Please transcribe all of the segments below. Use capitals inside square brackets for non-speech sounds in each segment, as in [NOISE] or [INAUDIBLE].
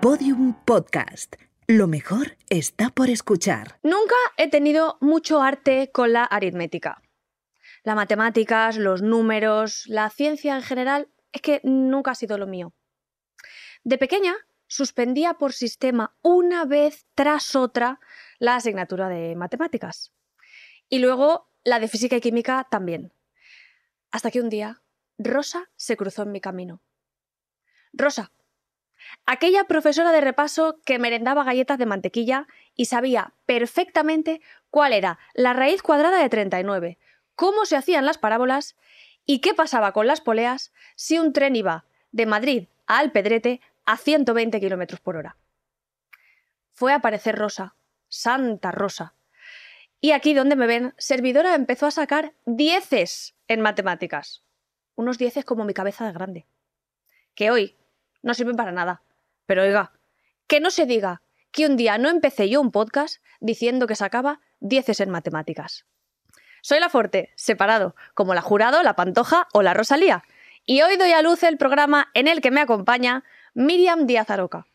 Podium Podcast. Lo mejor está por escuchar. Nunca he tenido mucho arte con la aritmética. Las matemáticas, los números, la ciencia en general, es que nunca ha sido lo mío. De pequeña, suspendía por sistema una vez tras otra la asignatura de matemáticas. Y luego la de física y química también. Hasta que un día Rosa se cruzó en mi camino. Rosa, aquella profesora de repaso que merendaba galletas de mantequilla y sabía perfectamente cuál era la raíz cuadrada de 39, cómo se hacían las parábolas y qué pasaba con las poleas si un tren iba de Madrid a Alpedrete a 120 km por hora. Fue a aparecer Rosa, Santa Rosa. Y aquí donde me ven, Servidora empezó a sacar dieces en matemáticas. Unos dieces como mi cabeza de grande. Que hoy no sirven para nada. Pero oiga, que no se diga que un día no empecé yo un podcast diciendo que sacaba dieces en matemáticas. Soy la Forte, separado, como la Jurado, la Pantoja o la Rosalía. Y hoy doy a luz el programa en el que me acompaña Miriam Díaz Aroca.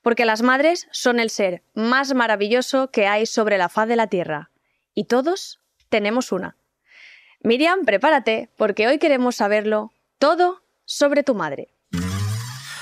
Porque las madres son el ser más maravilloso que hay sobre la faz de la tierra. Y todos tenemos una. Miriam, prepárate, porque hoy queremos saberlo todo sobre tu madre.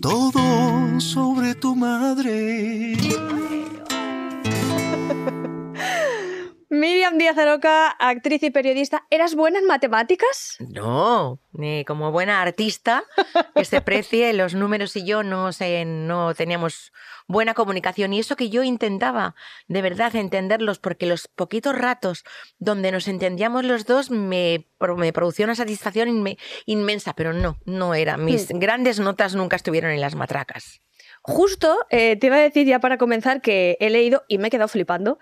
todo sobre tu madre. Miriam Díaz Aroca, actriz y periodista. ¿Eras buena en matemáticas? No, ni como buena artista que se precie, [LAUGHS] los números y yo no, sé, no teníamos buena comunicación. Y eso que yo intentaba de verdad entenderlos, porque los poquitos ratos donde nos entendíamos los dos me, me producía una satisfacción inmensa, pero no, no era. Mis Hmm. grandes notas nunca estuvieron en las matracas. Justo eh, te iba a decir ya para comenzar que he leído y me he quedado flipando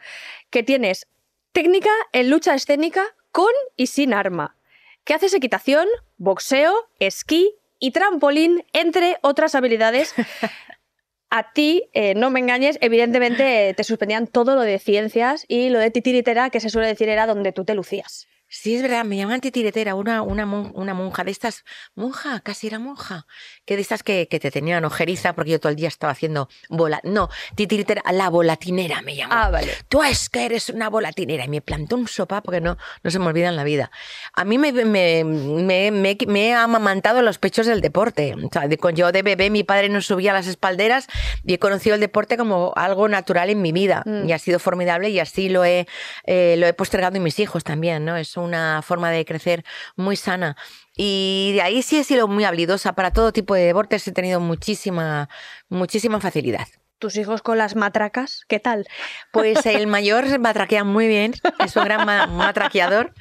que tienes técnica en lucha escénica con y sin arma, que haces equitación, boxeo, esquí y trampolín, entre otras habilidades. [LAUGHS] A ti, eh, no me engañes, evidentemente eh, te suspendían todo lo de ciencias y lo de titiritera, que se suele decir era donde tú te lucías. Sí, es verdad, me llaman titiretera, una, una, mon- una monja de estas, monja, casi era monja, que de estas que, que te tenían ojeriza porque yo todo el día estaba haciendo bola. No, titiritera, la volatinera me llamó. Ah, vale. Tú es que eres una volatinera y me plantó un sopa porque no, no se me olvida en la vida. A mí me, me, me, me- he amamantado los pechos del deporte. O sea, de- yo de bebé mi padre nos subía a las espalderas y he conocido el deporte como algo natural en mi vida Mm. y ha sido formidable y así lo he, eh, lo he postergado en mis hijos también, ¿no? Es una forma de crecer muy sana. Y de ahí sí he sido muy habilidosa para todo tipo de deportes, he tenido muchísima, muchísima facilidad. Tus hijos con las matracas, ¿qué tal? Pues el [LAUGHS] mayor matraquea muy bien, es un gran ma- matraqueador.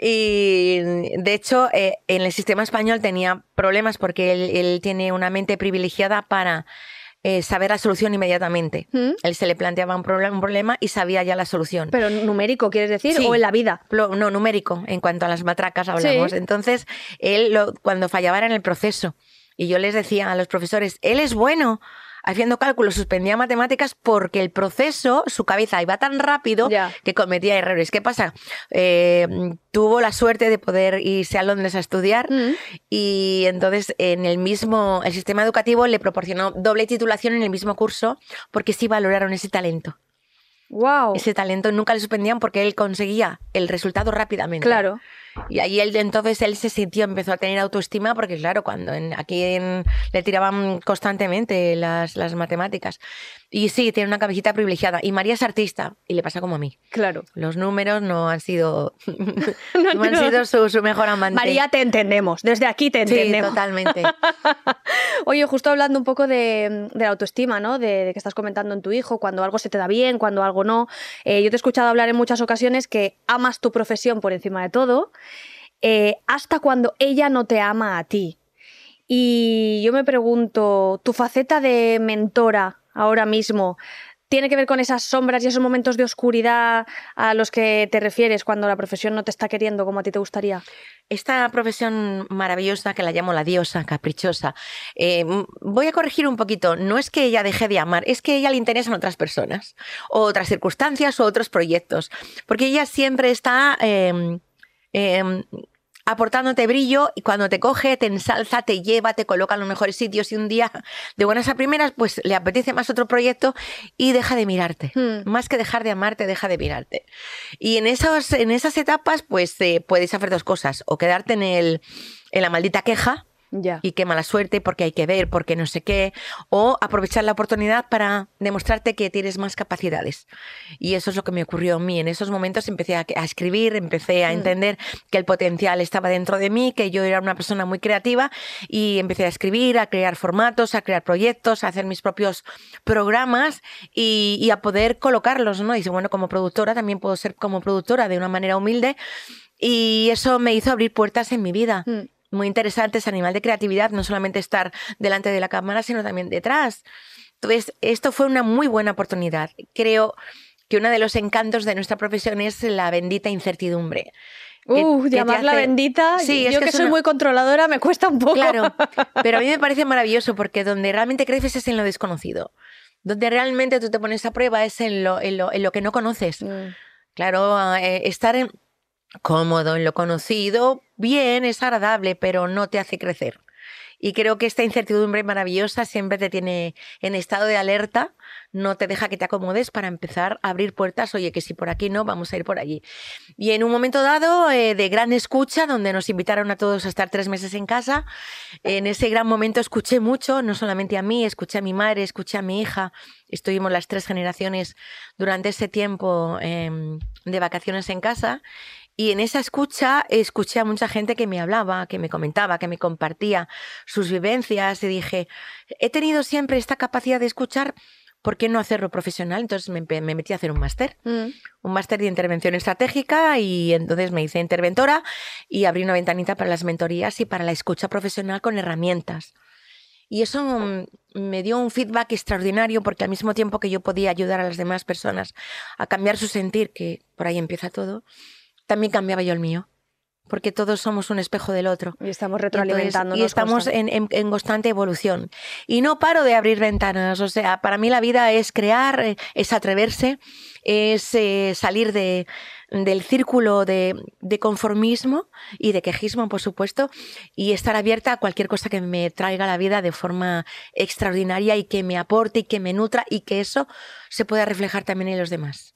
Y de hecho, eh, en el sistema español tenía problemas porque él, él tiene una mente privilegiada para eh, saber la solución inmediatamente. ¿Mm? Él se le planteaba un, proble- un problema y sabía ya la solución. Pero numérico, ¿quieres decir? Sí. ¿O en la vida? Plo- no, numérico, en cuanto a las matracas hablamos. Sí. Entonces, él lo- cuando fallaba era en el proceso. Y yo les decía a los profesores, él es bueno haciendo cálculos, suspendía matemáticas porque el proceso, su cabeza iba tan rápido Ya. que cometía errores. ¿Qué pasa? Eh, tuvo la suerte de poder irse a Londres a estudiar Mm. y entonces en el mismo, el sistema educativo le proporcionó doble titulación en el mismo curso porque sí valoraron ese talento. Wow. Ese talento nunca le suspendían porque él conseguía el resultado rápidamente. Claro. Y ahí él, entonces él se sintió, empezó a tener autoestima porque claro, cuando en- aquí en- le tiraban constantemente las, las matemáticas. Y sí, tiene una cabecita privilegiada. Y María es artista y le pasa como a mí. Claro. Los números no han sido, [LAUGHS] No, no han sido su, su mejor amante. María, te entendemos. Desde aquí te sí, entendemos. totalmente. [LAUGHS] Oye, justo hablando un poco de, de la autoestima, ¿no? De, de que estás comentando en tu hijo, cuando algo se te da bien, cuando algo no. Eh, yo te he escuchado hablar en muchas ocasiones que amas tu profesión por encima de todo, eh, hasta cuando ella no te ama a ti. Y yo me pregunto, ¿tu faceta de mentora ahora mismo tiene que ver con esas sombras y esos momentos de oscuridad a los que te refieres cuando la profesión no te está queriendo como a ti te gustaría? Esta profesión maravillosa que la llamo la diosa caprichosa, eh, voy a corregir un poquito. No es que ella deje de amar, es que a ella le interesan otras personas, o otras circunstancias o otros proyectos. Porque ella siempre está em, em, aportándote brillo y cuando te coge, te ensalza, te lleva, te coloca en los mejores sitios y un día de buenas a primeras, pues le apetece más otro proyecto y deja de mirarte. Hmm. Más que dejar de amarte, deja de mirarte. Y en, esos, en esas etapas, pues eh, puedes hacer dos cosas, o quedarte en, el, en la maldita queja, Ya. y qué mala suerte, porque hay que ver, porque no sé qué, o aprovechar la oportunidad para demostrarte que tienes más capacidades. Y eso es lo que me ocurrió a mí. En esos momentos empecé a, a escribir, empecé a Mm. entender que el potencial estaba dentro de mí, que yo era una persona muy creativa y empecé a escribir, a crear formatos, a crear proyectos, a hacer mis propios programas y, y a poder colocarlos, ¿no? Y bueno, como productora también puedo ser como productora de una manera humilde y eso me hizo abrir puertas en mi vida Mm. Muy interesante ese animal de creatividad, no solamente estar delante de la cámara, sino también detrás. Entonces, esto fue una muy buena oportunidad. Creo que uno de los encantos de nuestra profesión es la bendita incertidumbre. que- Uh, que llamarla hace- bendita. Sí, es yo que que, es soy una- muy controladora me cuesta un poco. Claro, [LAUGHS] pero a mí me parece maravilloso porque donde realmente creces es en lo desconocido. Donde realmente tú te pones a prueba es en lo, en lo, en lo que no conoces. Mm. Claro, eh, estar en- cómodo en lo conocido, bien, es agradable, pero no te hace crecer. Y creo que esta incertidumbre maravillosa siempre te tiene en estado de alerta, no te deja que te acomodes para empezar a abrir puertas, oye, que si por aquí no, vamos a ir por allí. Y en un momento dado eh, de gran escucha, donde nos invitaron a todos a estar tres meses en casa, en ese gran momento escuché mucho, no solamente a mí, escuché a mi madre, escuché a mi hija, estuvimos las tres generaciones durante ese tiempo em, de vacaciones en casa. Y en esa escucha escuché a mucha gente que me hablaba, que me comentaba, que me compartía sus vivencias y dije, he tenido siempre esta capacidad de escuchar, ¿por qué no hacerlo profesional? Entonces me, metí a hacer un máster, Mm. un máster de intervención estratégica y entonces me hice interventora y abrí una ventanita para las mentorías y para la escucha profesional con herramientas. Y eso me dio un feedback extraordinario porque al mismo tiempo que yo podía ayudar a las demás personas a cambiar su sentir, que por ahí empieza todo, también cambiaba yo el mío. Porque todos somos un espejo del otro. Y estamos Y entonces- retroalimentándonos. Y estamos en, en- en constante evolución. Y no paro de abrir ventanas. O sea, para mí la vida es crear, eh, es atreverse, es eh, salir de, del círculo de, de conformismo y de quejismo, por supuesto, y estar abierta a cualquier cosa que me traiga a la vida de forma extraordinaria y que me aporte y que me nutra y que eso se pueda reflejar también en los demás.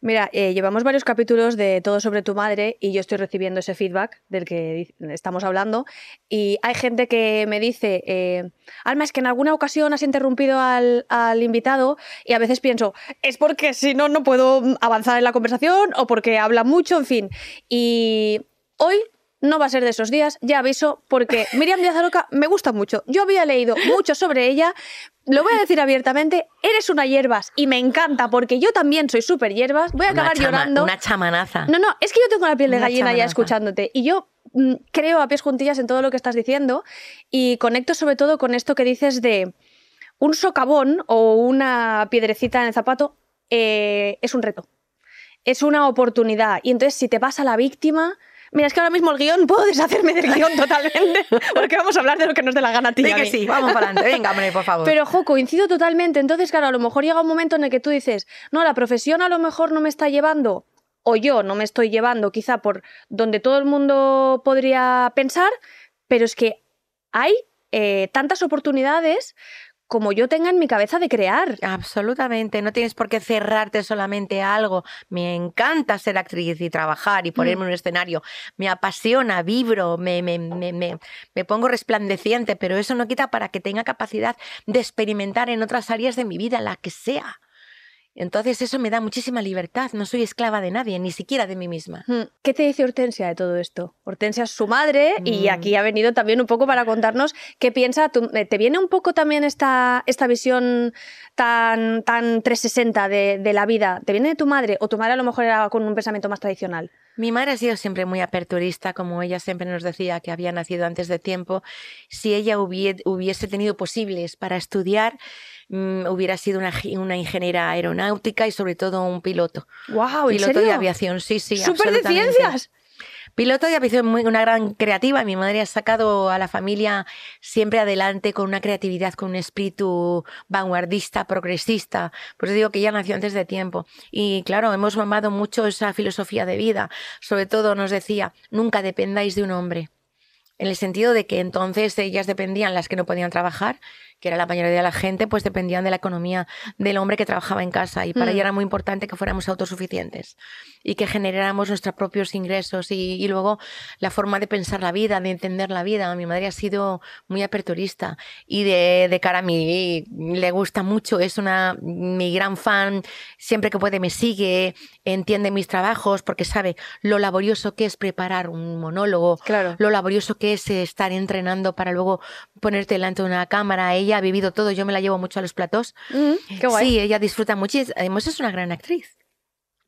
Mira, eh, llevamos varios capítulos de Todo sobre tu madre y yo estoy recibiendo ese feedback del que estamos hablando. Y hay gente que me dice, eh, Alma, es que en alguna ocasión has interrumpido al, al invitado y a veces pienso, es porque si no, no puedo mm, avanzar en la conversación o porque habla mucho, en fin. Y hoy no va a ser de esos días, ya aviso, porque [LAUGHS] Miriam Díaz Aroca me gusta mucho. Yo había leído mucho sobre ella, lo voy a decir abiertamente, eres una hierbas y me encanta porque yo también soy súper hierbas, voy a Una acabar chama- llorando. Una chamanaza. No, no, es que yo tengo la piel de Una gallina ya escuchándote y yo mm, creo a pies juntillas en todo lo que estás diciendo y conecto sobre todo con esto que dices de un socavón o una piedrecita en el zapato eh, es un reto, es una oportunidad y entonces si te vas a la víctima... Mira, es que ahora mismo el guion, puedo deshacerme del guion [LAUGHS] totalmente, porque vamos a hablar de lo que nos dé la gana a ti. y Di a que mí. sí, vamos para adelante. Venga, hombre, por favor. Pero, jo, coincido totalmente. Entonces, claro, a lo mejor llega un momento en el que tú dices, no, la profesión a lo mejor no me está llevando, o yo no me estoy llevando, quizá por donde todo el mundo podría pensar, pero es que hay eh, tantas oportunidades como yo tenga en mi cabeza de crear. Absolutamente, no tienes por qué cerrarte solamente a algo. Me encanta ser actriz y trabajar y ponerme en un escenario. Me apasiona, vibro, me, me, me, me, me pongo resplandeciente, pero eso no quita para que tenga capacidad de experimentar en otras áreas de mi vida, la que sea. Entonces eso me da muchísima libertad, no soy esclava de nadie, ni siquiera de mí misma. Hmm, ¿Qué te dice Hortensia de todo esto? Hortensia es su madre y Mm. aquí ha venido también un poco para contarnos qué piensa. Tú- eh, ¿Te viene un poco también esta, esta visión tan, tan 360 de, de la vida? ¿Te viene de tu madre o tu madre a lo mejor era con un pensamiento más tradicional? Mi madre ha sido siempre muy aperturista, como ella siempre nos decía que había nacido antes de tiempo. Si ella hubiese tenido posibles para estudiar, mm, hubiera sido una, una, ingeniera aeronáutica y sobre todo un piloto. ¡Wow! Piloto de aviación, sí, sí. ¡Súper de ciencias! Piloto y afición muy una gran creativa. Mi madre ha sacado a la familia siempre adelante con una creatividad, con un espíritu vanguardista, progresista. Pues digo que ella nació antes de tiempo. Y claro, hemos mamado mucho esa filosofía de vida. Sobre todo nos decía, nunca dependáis de un hombre. En el sentido de que entonces ellas dependían, las que no podían trabajar, que era la mayoría de la gente, pues dependían de la economía del hombre que trabajaba en casa y para ella mm. era muy importante que fuéramos autosuficientes y que generáramos nuestros propios ingresos y, luego la forma de pensar la vida, de entender la vida. Mi madre ha sido muy aperturista y de, de cara a mí le gusta mucho, es una mi gran fan, siempre que puede me sigue, entiende mis trabajos porque sabe lo laborioso que es preparar un monólogo, claro. lo laborioso que es estar entrenando para luego ponerte delante de una cámara. Ella ha vivido todo, yo me la llevo mucho a los platos. Mm, qué guay. Sí, ella disfruta mucho y además es una gran actriz.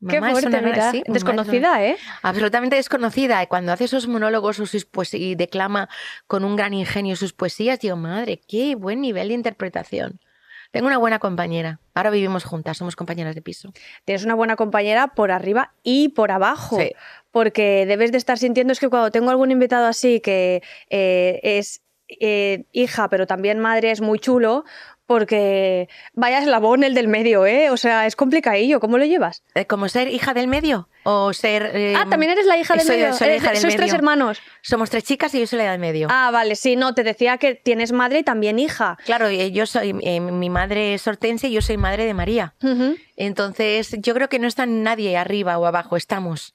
qué fuerte, mira. desconocida, ¿eh? Absolutamente desconocida. Y cuando hace esos monólogos sus y declama con un gran ingenio sus poesías, digo, madre, qué buen nivel de interpretación. Tengo una buena compañera. Ahora vivimos juntas, somos compañeras de piso. Tienes una buena compañera por arriba y por abajo. Porque debes de estar sintiendo es que cuando tengo algún invitado así que eh, es eh, hija, pero también madre es muy chulo, porque vaya eslabón el del medio, ¿eh? O sea, es complicadillo. ¿Cómo lo llevas? Eh, ¿Como ser hija del medio? ¿O ser...? Eh, ah, también eres la hija del medio. Soy hija del tres hermanos? Somos tres chicas y yo soy la del medio. Ah, vale. Sí, no, te decía que tienes madre y también hija. Claro, yo soy... mi madre es hortensia y yo soy madre de María. Entonces, yo creo que no está nadie arriba o abajo, estamos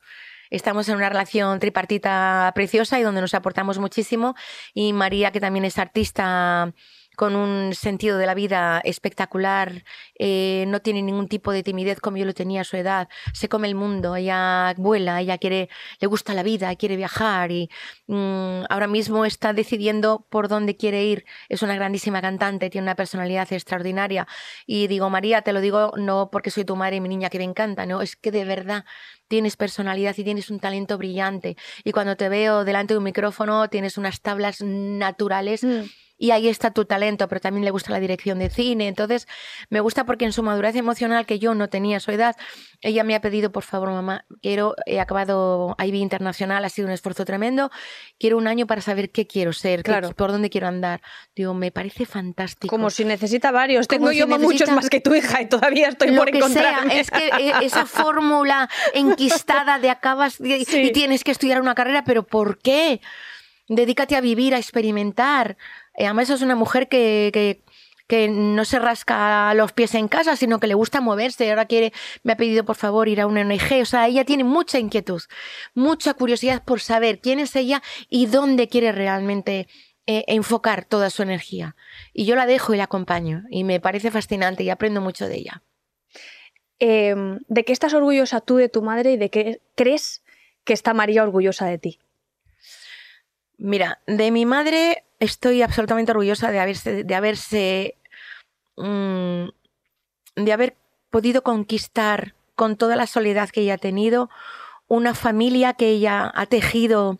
estamos en una relación tripartita preciosa y donde nos aportamos muchísimo. Y María, que también es artista con un sentido de la vida espectacular, eh, no tiene ningún tipo de timidez como yo lo tenía a su edad, se come el mundo, ella vuela, ella quiere, le gusta la vida, quiere viajar y mm, ahora mismo está decidiendo por dónde quiere ir. Es una grandísima cantante, tiene una personalidad extraordinaria y digo, María, te lo digo no porque soy tu madre y mi niña que me encanta, no, es que de verdad tienes personalidad y tienes un talento brillante y cuando te veo delante de un micrófono tienes unas tablas naturales. Mm y ahí está tu talento, pero también le gusta la dirección de cine. Entonces, me gusta porque en su madurez emocional, que yo no tenía a su edad, ella me ha pedido, por favor, mamá, quiero, he acabado IB Internacional, ha sido un esfuerzo tremendo, quiero un año para saber qué quiero ser, por dónde quiero andar. Digo, me parece fantástico. Como si necesita varios, tengo yo muchos más que tu hija y todavía estoy por encontrar. Es que eh, esa [LAUGHS] fórmula enquistada de acabas y tienes que estudiar una carrera, pero ¿por qué? Dedícate a vivir, a experimentar. Eh, además es una mujer que, que, que, no se rasca los pies en casa, sino que le gusta moverse. Ahora quiere, me ha pedido por favor ir a una ONG. O sea, ella tiene mucha inquietud, mucha curiosidad por saber quién es ella y dónde quiere realmente eh, enfocar toda su energía. Y yo la dejo y la acompaño. Y me parece fascinante y aprendo mucho de ella. Em, ¿De qué estás orgullosa tú de tu madre y de qué crees que está María orgullosa de ti? Mira, de mi madre estoy absolutamente orgullosa de haberse, de haberse, mm, de haber podido conquistar con toda la soledad que ella ha tenido una familia que ella ha tejido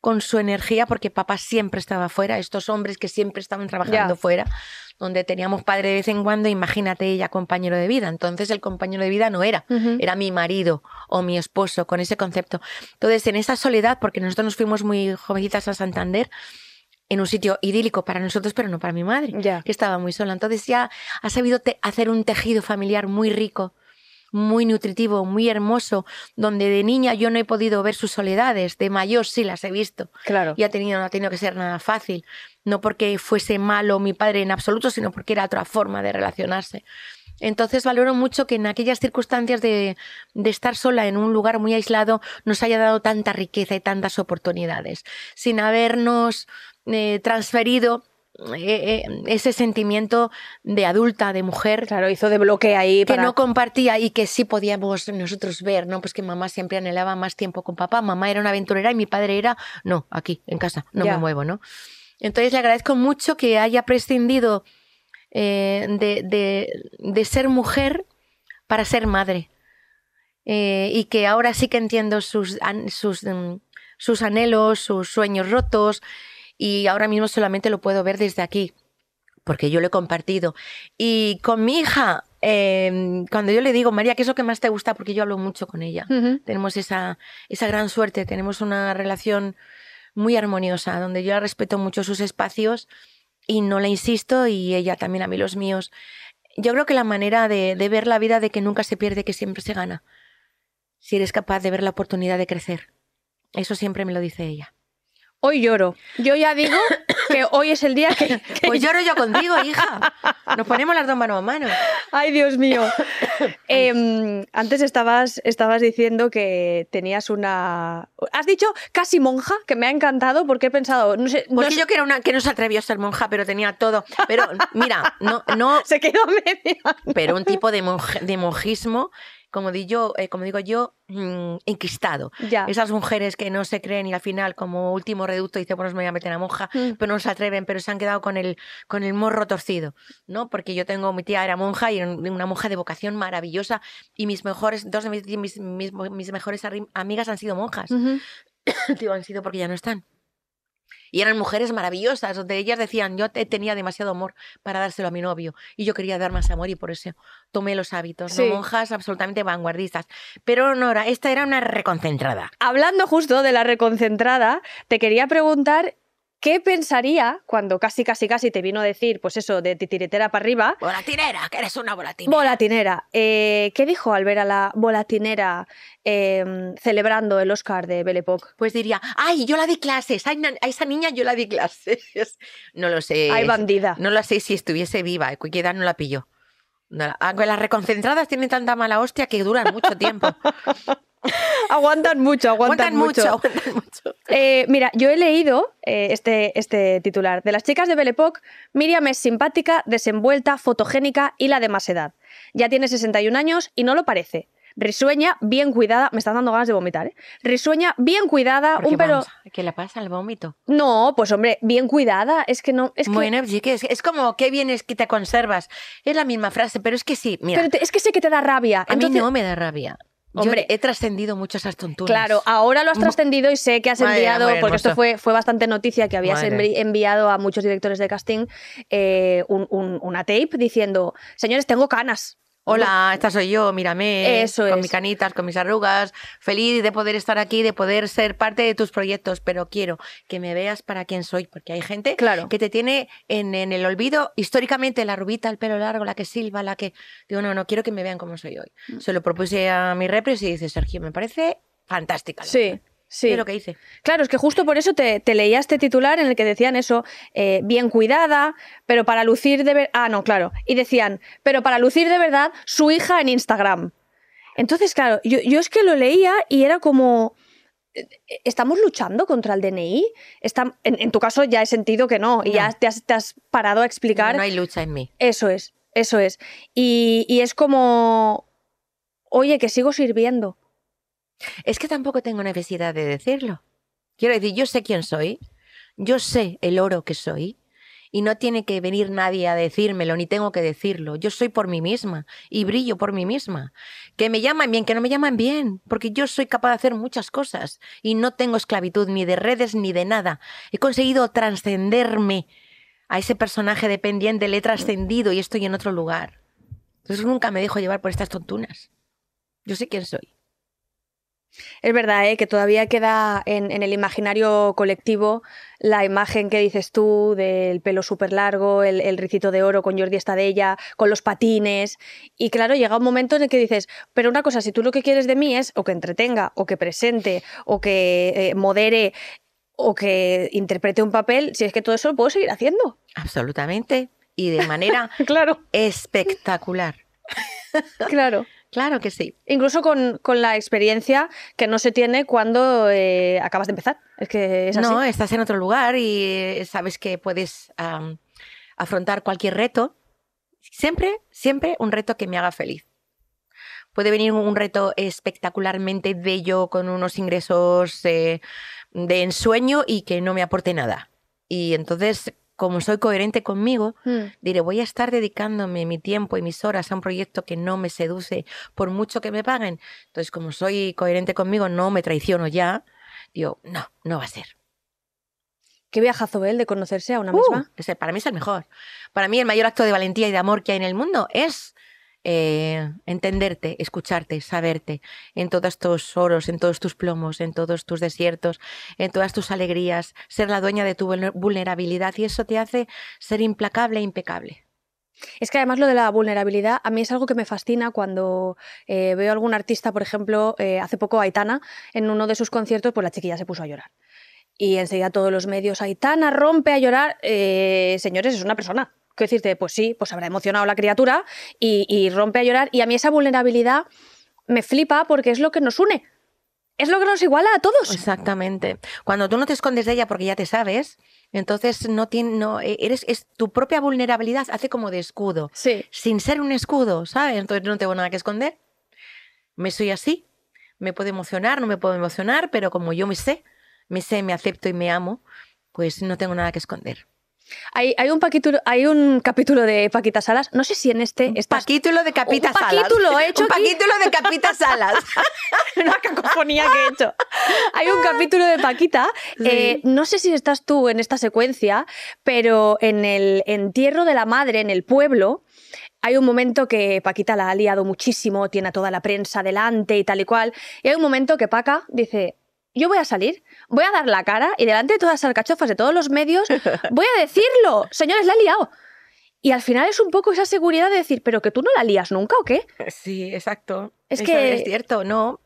con su energía, porque papá siempre estaba fuera, estos hombres que siempre estaban trabajando fuera, donde teníamos padre de vez en cuando, imagínate ella compañero de vida. Entonces el compañero de vida no era, era mi marido o mi esposo, con ese concepto. Entonces en esa soledad, porque nosotros nos fuimos muy jovencitas a Santander, en un sitio idílico para nosotros, pero no para mi madre, que estaba muy sola. Entonces ya ha sabido hacer un tejido familiar muy rico, muy nutritivo, muy hermoso, donde de niña yo no he podido ver sus soledades, de mayor sí las he visto. Claro. Y ha tenido, no ha tenido que ser nada fácil, no porque fuese malo mi padre en absoluto, sino porque era otra forma de relacionarse. Entonces valoro mucho que en aquellas circunstancias de, de, estar sola en un lugar muy aislado nos haya dado tanta riqueza y tantas oportunidades, sin habernos eh, transferido eh, eh, ese sentimiento de adulta, de mujer. Claro, hizo de bloque ahí. Que no compartía y que sí podíamos nosotros ver, ¿no? Pues que mamá siempre anhelaba más tiempo con papá. Mamá era una aventurera y mi padre era, no, aquí, en casa, no me muevo, ¿no? Entonces le agradezco mucho que haya prescindido eh, de, de, de ser mujer para ser madre. eh, y que ahora sí que entiendo sus, sus, mm, sus anhelos, sus sueños rotos y ahora mismo solamente lo puedo ver desde aquí, porque yo lo he compartido. Y con mi hija, eh, cuando yo le digo, María, ¿qué es lo que más te gusta? Porque yo hablo mucho con ella. Ujú. Tenemos esa, esa gran suerte, tenemos una relación muy armoniosa, donde yo la respeto mucho sus espacios y no le insisto y ella también a mí los míos. Yo creo que la manera de, de ver la vida de que nunca se pierde, que siempre se gana. Si eres capaz de ver la oportunidad de crecer. Eso siempre me lo dice ella. Hoy lloro. Yo ya digo que [COUGHS] hoy es el día que... que- Pues lloro yo contigo, hija. Nos ponemos las dos mano a mano. Ay, Dios mío. [COUGHS] Em, antes estabas, estabas diciendo que tenías una... Has dicho casi monja, que me ha encantado porque he pensado... No sé, no Porque sé- yo que era una que no se atrevió a ser monja, pero tenía todo. Pero mira, no, no, [LAUGHS] Se quedó media. pero un tipo de, monje- de monjismo, como digo yo, eh, como digo yo mm, enquistado. Ya. Esas mujeres que no se creen y al final, como último reducto, dicen, bueno, me voy a meter a monja, Mm. pero no se atreven, pero se han quedado con el, con el morro torcido, ¿no? Porque yo tengo, mi tía era monja y era una monja de vocación maravillosa y mis mejores, dos de mis, mis, mis- mis mejores amigas han sido monjas. [COUGHS] Digo, han sido porque ya no están. Y eran mujeres maravillosas, donde ellas decían, yo te- tenía demasiado amor para dárselo a mi novio y yo quería dar más amor y por eso tomé los hábitos, Sí. ¿no? monjas absolutamente vanguardistas. Pero no era, esta era una reconcentrada. Hablando justo de la reconcentrada, te quería preguntar qué pensaría cuando casi, casi, casi te vino a decir, pues eso, de titiritera para arriba, Volatinera, que eres una volatinera. Volatinera. Eh, ¿Qué dijo al ver a la volatinera eh, celebrando el Oscar de Belle Époque? Pues diría, ay, yo la di clases, ay, a esa niña yo la di clases. [LAUGHS] No lo sé. Ay, bandida. No lo sé si estuviese viva, cualquier edad no la pilló. No aunque las reconcentradas tienen tanta mala hostia que duran mucho tiempo. [LAUGHS] Aguantan mucho, aguantan, aguantan mucho, aguantan mucho. [LAUGHS] Eh, mira, yo he leído eh, este, este titular. De las chicas de Belle Époque, Miriam es simpática, desenvuelta, fotogénica y la de más edad. Ya tiene 61 años y no lo parece. Risueña, bien cuidada. Me están dando ganas de vomitar, ¿eh? Risueña, bien cuidada, Porque un pelo. vamos, ¿Qué le pasa al vómito? No, pues hombre, bien cuidada. Es que no. Es que... Bueno, sí que es, es como qué bien es que te conservas. Es la misma frase, pero es que sí, mira, Pero te- es que sé que te da rabia. a mí Entonces, no me da rabia. Yo Hombre. he trascendido mucho esas tonturas. Claro, ahora lo has Mo- trascendido y sé que has enviado, porque esto hermoso. fue, fue bastante noticia, que habías Madre. enviado a muchos directores de casting eh, un- un- una tape diciendo, señores, tengo canas. Hola, esta soy yo, mírame. Eso con es. mis canitas, con mis arrugas. Feliz de poder estar aquí, de poder ser parte de tus proyectos, pero quiero que me veas para quién soy, porque hay gente Claro. que te tiene en, en el olvido históricamente, la rubita, el pelo largo, la que silba, la que... Digo, no, no, quiero que me vean como soy hoy. Mm. Se lo propuse a mi repres y dice, Sergio, me parece fantástica. Sí, opción". Sí. Lo que hice. Claro, es que justo por eso te, te leía este titular en el que decían eso, eh, bien cuidada, pero para lucir de verdad... Ah, no, claro. Y decían, pero para lucir de verdad su hija en Instagram. Entonces, claro, yo, yo es que lo leía y era como... eh, ¿Estamos luchando contra el DNI? Está- en, en tu caso ya he sentido que no, y No. ya te has, te has parado a explicar. No hay lucha en mí. Eso es, eso es. Y, y es como, oye, que sigo sirviendo. Es que tampoco tengo necesidad de decirlo. Quiero decir, yo sé quién soy, yo sé el oro que soy, y no tiene que venir nadie a decírmelo, ni tengo que decirlo. Yo soy por mí misma y brillo por mí misma. Que me llaman bien, que no me llaman bien, porque yo soy capaz de hacer muchas cosas y no tengo esclavitud ni de redes ni de nada. He conseguido trascenderme a ese personaje dependiente, le he trascendido y estoy en otro lugar. Entonces nunca me dejo llevar por estas tontunas. Yo sé quién soy. Es verdad, ¿eh? que todavía queda en, en el imaginario colectivo la imagen que dices tú del pelo súper largo, el, el ricito de oro con Jordi Estadella, con los patines. Y claro, llega un momento en el que dices, pero una cosa, si tú lo que quieres de mí es o que entretenga, o que presente, o que eh, modere, o que interprete un papel, si es que todo eso lo puedo seguir haciendo. Absolutamente. Y de manera [LAUGHS] Claro, espectacular. claro. Claro que sí. Incluso con, con la experiencia que no se tiene cuando eh, acabas de empezar. Es que. No, estás en otro lugar y eh, sabes que puedes afrontar cualquier reto. Siempre, siempre un reto que me haga feliz. Puede venir un reto espectacularmente bello con unos ingresos eh, de ensueño y que no me aporte nada. Y entonces como soy coherente conmigo, Mm. diré, voy a estar dedicándome mi tiempo y mis horas a un proyecto que no me seduce por mucho que me paguen. Entonces, como soy coherente conmigo, no me traiciono ya. Digo, no, no va a ser. Qué viajazo él de conocerse a una Uh, misma. ese para mí es el mejor. Para mí el mayor acto de valentía y de amor que hay en el mundo es eh, entenderte, escucharte, saberte en todos tus oros, en todos tus plomos, en todos tus desiertos, en todas tus alegrías, ser la dueña de tu vulner- vulnerabilidad y eso te hace ser implacable e impecable. Es que además lo de la vulnerabilidad a mí es algo que me fascina cuando eh, veo a algún artista, por ejemplo, eh, hace poco Aitana, en uno de sus conciertos, pues la chiquilla se puso a llorar. Y enseguida todos los medios, Aitana rompe a llorar. Señores, es una persona. Quiero decirte, pues sí, pues habrá emocionado la criatura y, y rompe a llorar. Y a mí esa vulnerabilidad me flipa porque es lo que nos une. Es lo que nos iguala a todos. Exactamente. Cuando tú no te escondes de ella porque ya te sabes, entonces no tiene, no, e- eres, es tu propia vulnerabilidad hace como de escudo. Sí. sin ser un escudo, ¿sabes? Entonces no tengo nada que esconder. Me soy así. Me puedo emocionar, no me puedo emocionar, pero como yo me sé, me sé, me acepto y me amo, pues no tengo nada que esconder. Hay, hay, un hay un capítulo de Paquita Salas, no sé si en este estás Paquítulo de Capita Un Salas. paquítulo [LAUGHS] he hecho Un aquí. paquítulo de Capita Salas. [LAUGHS] una cacofonía que he hecho. [LAUGHS] Hay un capítulo de Paquita, Sí. eh, no sé si estás tú en esta secuencia, pero en el entierro de la madre en el pueblo, hay un momento que Paquita la ha liado muchísimo, tiene a toda la prensa delante y tal y cual, y hay un momento que Paca dice... Yo voy a salir, voy a dar la cara y delante de todas las alcachofas de todos los medios [LAUGHS] voy a decirlo. Señores, la he liado. Y al final es un poco esa seguridad de decir, pero que tú no la lías nunca o qué? Sí, exacto. Es Eso que- Es cierto, ¿no?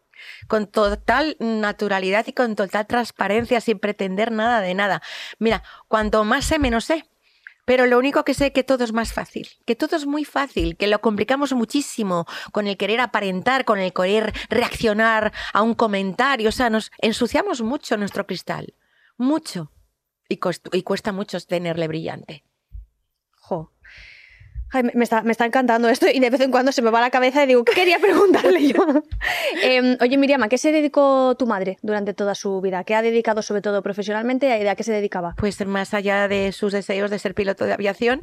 Con total naturalidad y con total transparencia, sin pretender nada de nada. Mira, cuanto más sé, menos sé. Pero lo único que sé es que todo es más fácil, que todo es muy fácil, que lo complicamos muchísimo con el querer aparentar, con el querer reaccionar a un comentario. O sea, nos ensuciamos mucho nuestro cristal. Mucho. Y, cuesta mucho tenerle brillante. Jo. Ay, me, está, me está encantando esto y de vez en cuando se me va la cabeza y digo, ¿qué quería preguntarle yo? [LAUGHS] Em, oye, Miriam, ¿a qué se dedicó tu madre durante toda su vida? ¿Qué ha dedicado sobre todo profesionalmente y a qué se dedicaba? Pues más allá de sus deseos de ser piloto de aviación,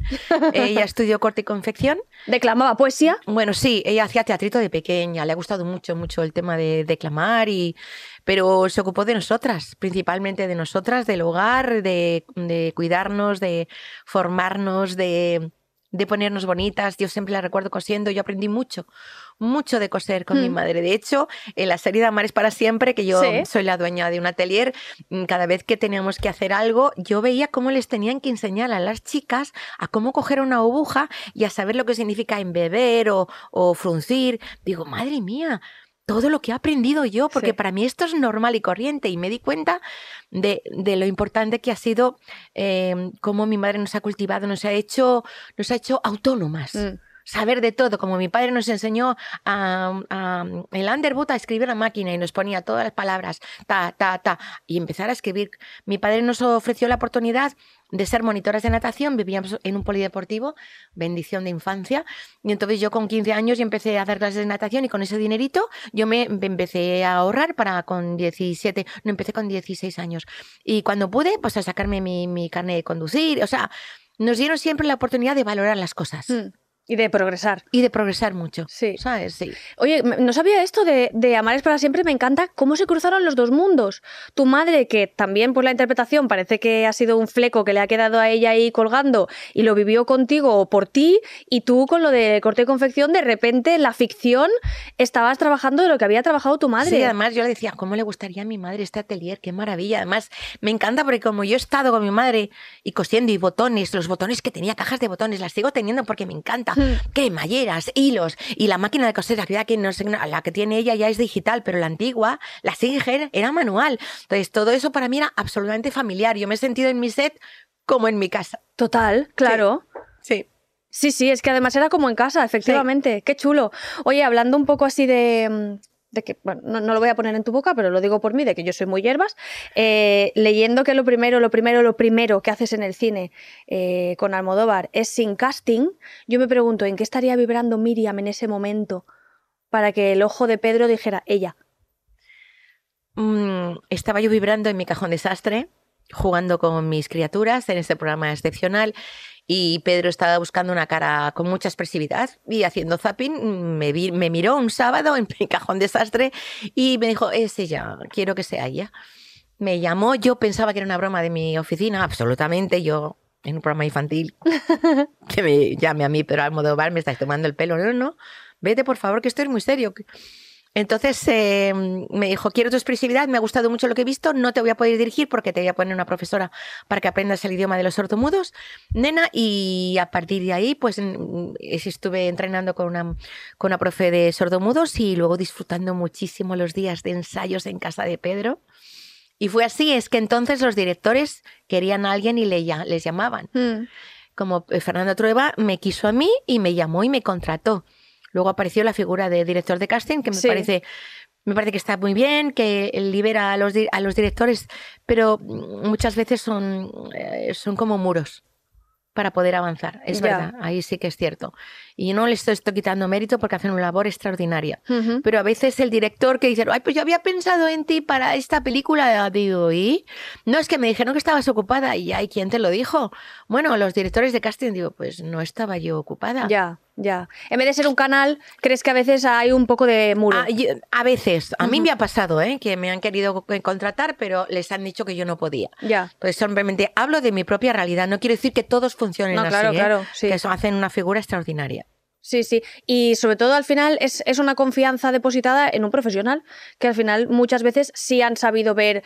ella estudió corte y confección. [LAUGHS] ¿Declamaba poesía? Bueno, sí, ella hacía teatrito de pequeña, le ha gustado mucho, mucho el tema de declamar, y, pero se ocupó de nosotras, principalmente de nosotras, del hogar, de, de cuidarnos, de formarnos, de, de ponernos bonitas. Yo siempre la recuerdo cosiendo, yo aprendí mucho, mucho de coser con mi Mm. madre. De hecho, en la serie de Amares para siempre, que yo Sí. soy la dueña de un atelier, mm, cada vez que teníamos que hacer algo, yo veía cómo les tenían que enseñar a las chicas a cómo coger una aguja y a saber lo que significa embeber o, o fruncir. Digo, madre mía, todo lo que he aprendido yo, porque Sí. para mí esto es normal y corriente. Y me di cuenta de, de lo importante que ha sido eh, cómo mi madre nos ha cultivado, nos ha hecho, nos ha hecho autónomas Mm. Saber de todo, como mi padre nos enseñó a, el Underwood a escribir a máquina y nos ponía todas las palabras, ta, ta, ta, y empezar a escribir. Mi padre nos ofreció la oportunidad de ser monitoras de natación, vivíamos en un polideportivo, bendición de infancia, y entonces yo con 15 años ya empecé a hacer clases de natación y con ese dinerito yo me empecé a ahorrar para con 17, no empecé con 16 años. Y cuando pude, pues a sacarme mi, mi de conducir, o sea, nos dieron siempre la oportunidad de valorar las cosas Mm. Y de progresar. y de progresar mucho. Sí. ¿Sabes? Sí. Oye, no sabía esto de, de Amares para siempre, me encanta cómo se cruzaron los dos mundos. Tu madre, que también por la interpretación parece que ha sido un fleco que le ha quedado a ella ahí colgando y lo vivió contigo o por ti, y tú con lo de corte y confección, de repente en la ficción estabas trabajando de lo que había trabajado tu madre. Sí, además yo le decía, ¿cómo le gustaría a mi madre este atelier? Qué maravilla. Además, me encanta porque como yo he estado con mi madre y cosiendo y botones, los botones que tenía, cajas de botones, las sigo teniendo porque me encanta. Hmm. Cremalleras, hilos y la máquina de coser, la que, no sé, la que tiene ella ya es digital, pero la antigua, la Singer, era manual. Entonces, todo eso para mí era absolutamente familiar. Yo me he sentido en mi set como en mi casa. Total, claro. Sí. Sí, sí, es que además era como en casa, efectivamente. Qué chulo. Oye, hablando un poco así de. De que, bueno, no, no lo voy a poner en tu boca, pero lo digo por mí, de que yo soy muy hierbas, eh, leyendo que lo primero, lo primero, lo primero que haces en el cine eh, con Almodóvar es sin casting, yo me pregunto en qué estaría vibrando Miriam en ese momento para que el ojo de Pedro dijera ella. Mm, estaba yo vibrando en mi cajón desastre, jugando con mis criaturas en este programa excepcional y Pedro estaba buscando una cara con mucha expresividad y haciendo zapping me, vi- me miró un sábado en mi cajón desastre y me dijo, es ella, quiero que sea ella. Me llamó, yo pensaba que era una broma de mi oficina, absolutamente, yo en un programa infantil [LAUGHS] que me llame a mí, pero Almodóvar me estáis tomando el pelo, no, no, vete por favor que esto es muy serio. Entonces eh, me dijo, quiero tu expresividad, me ha gustado mucho lo que he visto, no te voy a poder dirigir porque te voy a poner una profesora para que aprendas el idioma de los sordomudos, nena, y a partir de ahí pues mm, es- estuve entrenando con una, con una profe de sordomudos y luego disfrutando muchísimo los días de ensayos en casa de Pedro. Y fue así, es que entonces los directores querían a alguien y le, les llamaban Mm. como eh, Fernando Trueba me quiso a mí y me llamó y me contrató. Luego apareció la figura de director de casting, que me Sí. parece me parece que está muy bien, que libera a los, a los directores, pero mm, muchas veces son, eh, son como muros para poder avanzar. Es Ya. verdad, ahí sí que es cierto. Y no les estoy quitando mérito porque hacen una labor extraordinaria. Ujú. Pero a veces el director que dice, ay, pues yo había pensado en ti para esta película, digo, ¿y? No, es que me dijeron que estabas ocupada y ay, ¿quién te lo dijo? Bueno, los directores de casting, digo, pues no estaba yo ocupada. Ya, ya. En vez de ser un canal, crees que a veces hay un poco de muro. A, yo- a veces, a mí me ha pasado, ¿eh? que me han querido co- contratar, pero les han dicho que yo no podía. ya. Entonces, simplemente hablo de mi propia realidad. No quiero decir que todos funcionen No, así, claro, ¿eh? claro, sí. que eso hacen una figura extraordinaria. Sí, sí. Y sobre todo al final es, es una confianza depositada en un profesional que al final muchas veces sí han sabido ver.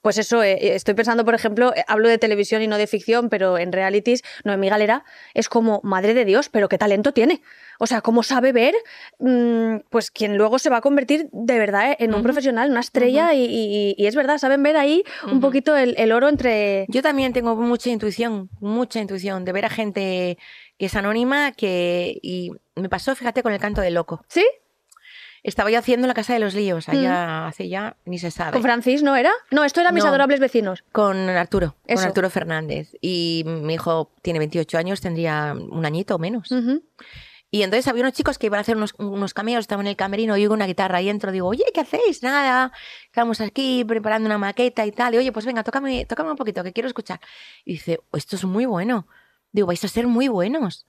Pues eso, eh, estoy pensando, por ejemplo, eh, hablo de televisión y no de ficción, pero en realities, Noemí Galera es como, madre de Dios, pero qué talento tiene. O sea, cómo sabe ver, mm, pues quien luego se va a convertir de verdad eh, en un profesional, una estrella, y, y- y es verdad, saben ver ahí un poquito el, el oro entre... Yo también tengo mucha intuición, mucha intuición de ver a gente que es anónima que y me pasó, fíjate, con el canto del loco. ¿Sí? Estaba yo haciendo la casa de los líos allá hace ya ni se sabe. ¿Con Francis no era? No, esto era mis No. adorables vecinos. Con Arturo, Eso. con Arturo Fernández. Y mi hijo tiene 28 años, tendría un añito o menos. Y entonces había unos chicos que iban a hacer unos, unos cameos, estaban en el camerino, oigo una guitarra y entro, digo, oye, ¿qué hacéis? Nada, estamos aquí preparando una maqueta y tal. Y oye, pues venga, tócame, tócame un poquito, que quiero escuchar. Y dice, "Oh, esto es muy bueno. Digo, vais a ser muy buenos.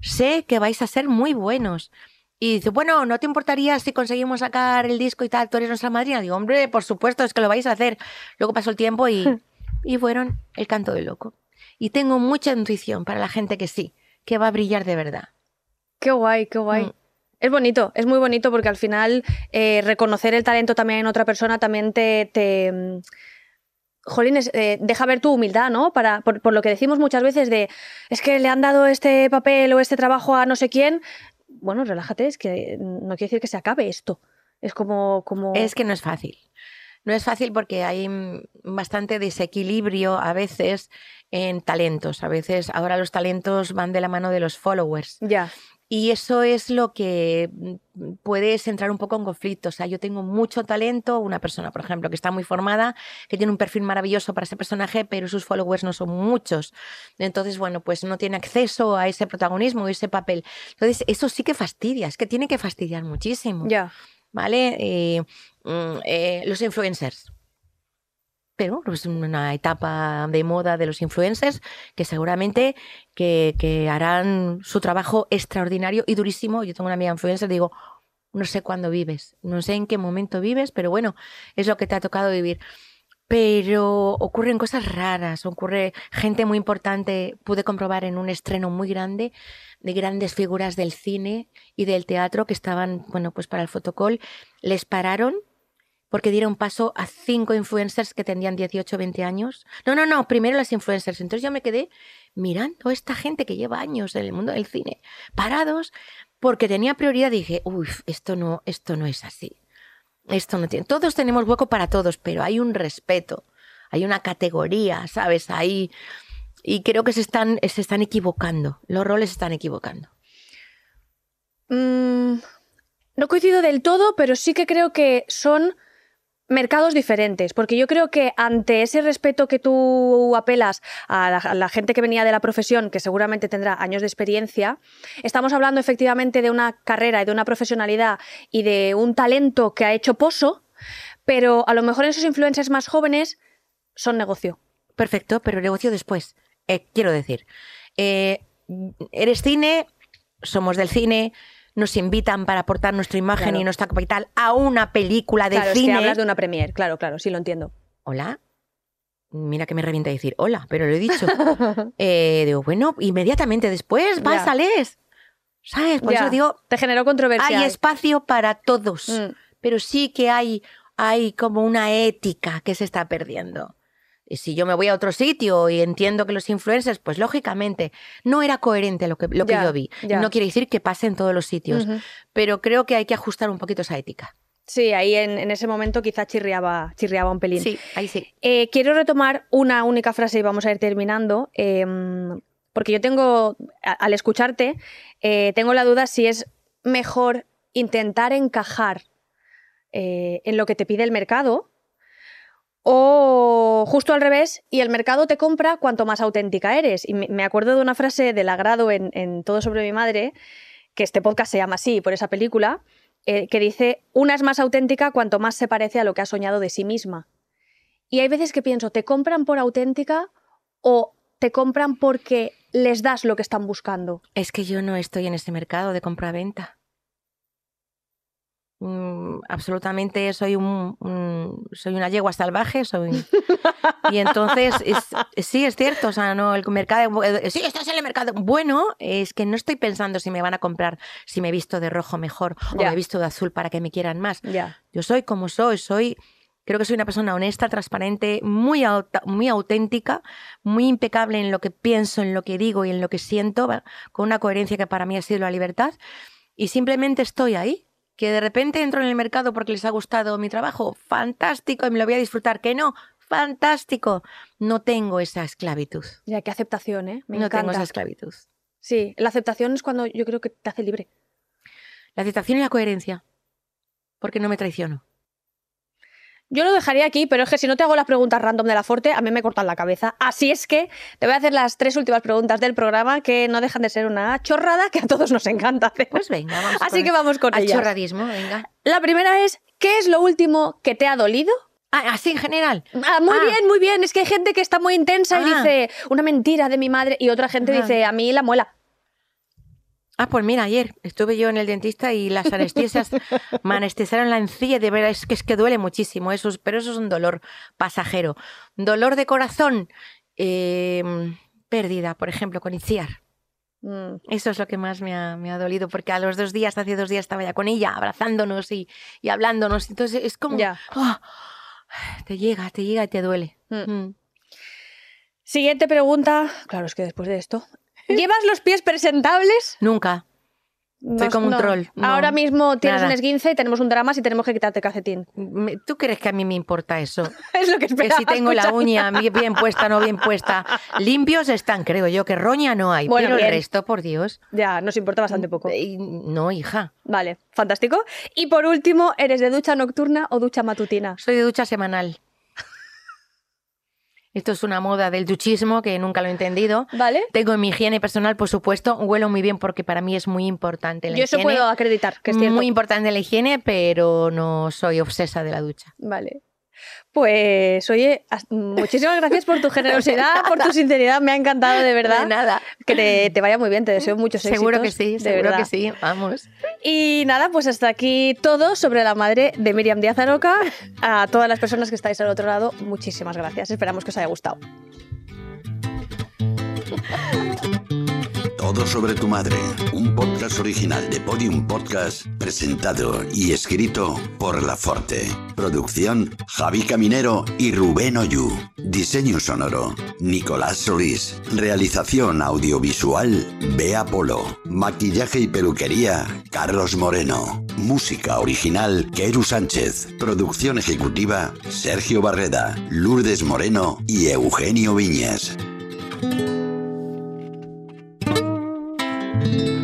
Sé que vais a ser muy buenos. Y dice, bueno, ¿no te importaría si conseguimos sacar el disco y tal? Tú eres nuestra madrina. Digo, hombre, por supuesto, es que lo vais a hacer. Luego pasó el tiempo y, [LAUGHS] y fueron el canto del loco. Y tengo mucha intuición para la gente que sí, que va a brillar de verdad. Qué guay, qué guay. Mm. Es bonito, es muy bonito porque al final eh, reconocer el talento también en otra persona también te... te mm, Jolines, eh, deja ver tu humildad, ¿no? Para, por, por lo que decimos muchas veces de, es que le han dado este papel o este trabajo a no sé quién. Bueno, relájate, es que no quiere decir que se acabe esto. Es como... como... Es que no es fácil. No es fácil porque hay mm, bastante desequilibrio a veces en talentos. A veces ahora los talentos van de la mano de los followers. Ya, Y eso es lo que mm, puedes entrar un poco en conflicto. O sea, yo tengo mucho talento, una persona, por ejemplo, que está muy formada, que tiene un perfil maravilloso para ese personaje, pero sus followers no son muchos. Entonces, bueno, pues no tiene acceso a ese protagonismo, a ese papel. Entonces, eso sí que fastidia, es que tiene que fastidiar muchísimo. ya. ¿vale? Eh, mm, eh, los influencers. Pero es una etapa de moda de los influencers que seguramente que, harán su trabajo extraordinario y durísimo. Yo tengo una amiga influencer, digo, no sé cuándo vives, no sé en qué momento vives, pero bueno, es lo que te ha tocado vivir. Pero ocurren cosas raras, ocurre gente muy importante, pude comprobar en un estreno muy grande de grandes figuras del cine y del teatro que estaban, bueno, pues para el fotocall, les pararon porque dieron paso a cinco influencers que tenían 18 o 20 años. No, no, no, primero las influencers. Entonces yo me quedé mirando a esta gente que lleva años en el mundo del cine, parados, porque tenía prioridad. Dije, uy, esto no, esto no es así. Esto no. Todos tenemos hueco para todos, pero hay un respeto, hay una categoría, ¿sabes? Ahí. Y creo que se están, se están equivocando. Los roles se están equivocando. Mm, no coincido del todo, pero sí que creo que son mercados diferentes, porque yo creo que ante ese respeto que tú apelas a la, gente que venía de la profesión, que seguramente tendrá años de experiencia, estamos hablando efectivamente de una carrera y de una profesionalidad y de un talento que ha hecho pozo, pero a lo mejor esos influencers más jóvenes son negocio. perfecto, pero negocio después. Eh, quiero decir, eh, eres cine, somos del cine, nos invitan para aportar nuestra imagen Claro. y nuestra capital a una película de claro, es cine. que hablas de una premier, claro, claro, sí lo entiendo. Hola. Mira que me revienta decir hola, pero lo he dicho. [LAUGHS] Eh, digo, bueno, inmediatamente después, vas, Ya. sales. ¿Sabes? Por Ya, eso digo, Te generó controversia. hay espacio para todos, Mm. pero sí que hay, hay como una ética que se está perdiendo. Y si yo me voy a otro sitio y entiendo que los influencers, pues lógicamente no era coherente lo que, lo que Ya, yo vi. ya. No quiere decir que pase en todos los sitios, pero creo que hay que ajustar un poquito esa ética. Sí, ahí en, en ese momento quizá chirriaba, chirriaba un pelín. Sí, ahí sí. Eh, quiero retomar una única frase y vamos a ir terminando. em, porque yo tengo, a- al escucharte, eh, tengo la duda si es mejor intentar encajar eh, en lo que te pide el mercado o justo al revés y el mercado te compra cuanto más auténtica eres. Y me, acuerdo de una frase del agrado en, en Todo sobre mi madre, que este podcast se llama así por esa película, eh, que dice, una es más auténtica cuanto más se parece a lo que ha soñado de sí misma. Y hay veces que pienso, ¿te compran por auténtica o te compran porque les das lo que están buscando? Es que yo no estoy en ese mercado de compra-venta. Mm, absolutamente soy un, un- soy una yegua salvaje, soy [LAUGHS] y entonces es- sí es cierto, o sea, no el mercado eh, sí estás en el mercado. Bueno, es que no estoy pensando si me van a comprar si me he visto de rojo mejor o Ya. me he visto de azul para que me quieran más. Ya. Yo soy como soy, soy creo que soy una persona honesta, transparente, muy auta- muy auténtica, muy impecable en lo que pienso, en lo que digo y en lo que siento, con una coherencia que para mí ha sido la libertad y simplemente estoy ahí. Que de repente entro en el mercado porque les ha gustado mi trabajo, fantástico, y me lo voy a disfrutar. Que no, fantástico. No tengo esa esclavitud. Ya, qué aceptación, ¿eh? Me no encanta. tengo esa esclavitud. Sí, la aceptación es cuando yo creo que te hace libre. La aceptación y la coherencia. Porque no me traiciono. Yo lo dejaría aquí, pero es que si no te hago las preguntas random de la Forte, a mí me cortan la cabeza. Así es que te voy a hacer las tres últimas preguntas del programa que no dejan de ser una chorrada que a todos nos encanta hacer. Pues venga, vamos Así con- que vamos con al ellas. chorradismo, venga. La primera es, ¿qué es lo último que te ha dolido? Ah, así en general. Ah, muy Ah. bien, muy bien. Es que hay gente que está muy intensa y dice una mentira de mi madre y otra gente dice a mí la muela. Ah, pues mira, ayer estuve yo en el dentista y las anestesias [LAUGHS] me anestesiaron la encilla, de verdad, es que es que duele muchísimo, eso, es- pero eso es un dolor pasajero. Dolor de corazón, eh, pérdida, por ejemplo, con Itziar. Mm, Eso es lo que más me ha, me ha dolido, porque a los dos días, hace dos días estaba ya con ella, abrazándonos y, y hablándonos. Entonces es como... Ya. ah, te llega, te llega y te duele. Mm. Mm. Siguiente pregunta. Claro, es que después de esto. ¿Llevas los pies presentables? Nunca. Soy como un troll, no, Ahora mismo tienes un esguince y tenemos un drama si tenemos que quitarte calcetín. ¿Tú crees que a mí me importa eso? [LAUGHS] Es lo que Que esperaba. si tengo la uña bien puesta, no bien puesta. [LAUGHS] Limpios están, creo yo, que roña no hay. Bueno, pero bien. el resto, por Dios. Ya, nos importa bastante poco. No, hija. Vale, fantástico. Y por último, ¿eres de ducha nocturna o ducha matutina? Soy de ducha semanal. Esto es una moda del duchismo que nunca lo he entendido. ¿Vale? Tengo mi higiene personal, por supuesto. Huelo muy bien porque para mí es muy importante la Yo eso higiene. puedo acreditar, que es cierto. Muy importante la higiene, pero no soy obsesa de la ducha. Vale. Pues, oye, as- muchísimas gracias por tu generosidad, por tu [LAUGHS] sinceridad. Me ha encantado, de verdad. De nada. Que te, te vaya muy bien, te deseo muchos éxitos. Seguro que sí, de seguro verdad. que sí. Vamos. Y nada, pues hasta aquí todo sobre la madre de Miriam Díaz Aroca. A todas las personas que estáis al otro lado, muchísimas gracias. Esperamos que os haya gustado. Todo sobre tu madre, un podcast original de Podium Podcast, presentado y escrito por La Forte. Producción Javi Caminero y Rubén Oyu. Diseño sonoro Nicolás Solís. Realización audiovisual Bea Polo. Maquillaje y peluquería Carlos Moreno. Música original Keru Sánchez. Producción ejecutiva Sergio Barreda, Lourdes Moreno y Eugenio Viñas. thank you